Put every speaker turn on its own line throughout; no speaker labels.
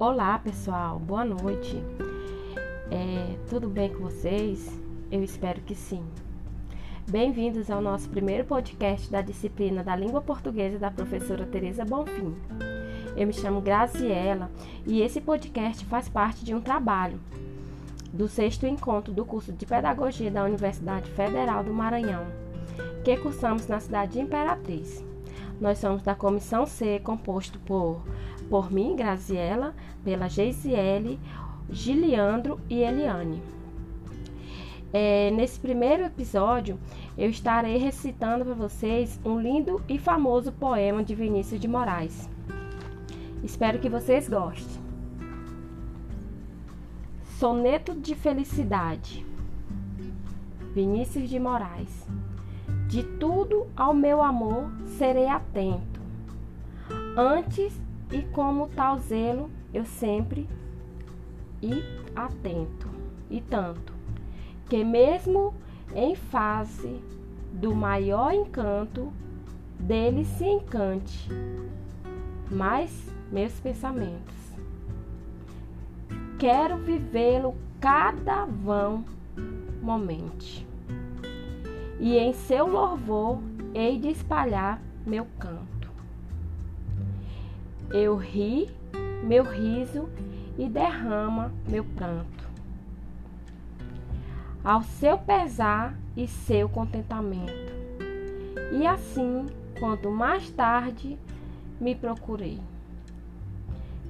Olá pessoal, boa noite. É, tudo bem com vocês? Eu espero que sim. Bem-vindos ao nosso primeiro podcast da disciplina da língua portuguesa da professora Teresa Bonfim. Eu me chamo Graziela e esse podcast faz parte de um trabalho do sexto encontro do curso de Pedagogia da Universidade Federal do Maranhão, que cursamos na cidade de Imperatriz. Nós somos da comissão C, composto por por mim, Graziela, pela Geisiele, Giliandro e Eliane. É, nesse primeiro episódio, eu estarei recitando para vocês um lindo e famoso poema de Vinícius de Moraes. Espero que vocês gostem. Soneto de Felicidade, Vinícius de Moraes. De tudo ao meu amor serei atento. Antes e como tal zelo eu sempre e atento. E tanto que mesmo em face do maior encanto dele se encante mais meus pensamentos. Quero vivê-lo cada vão momento e em seu louvor hei de espalhar meu canto eu ri meu riso e derrama meu pranto. Ao seu pesar e seu contentamento. E assim, quanto mais tarde me procurei.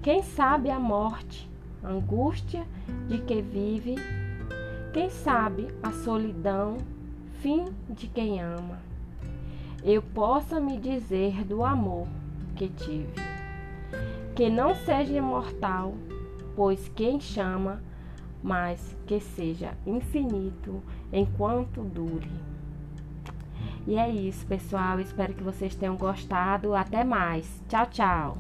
Quem sabe a morte, a angústia de que vive, quem sabe a solidão, fim de quem ama. Eu possa me dizer do amor que tive que não seja imortal, pois quem chama, mas que seja infinito enquanto dure. E é isso, pessoal. Espero que vocês tenham gostado. Até mais. Tchau, tchau.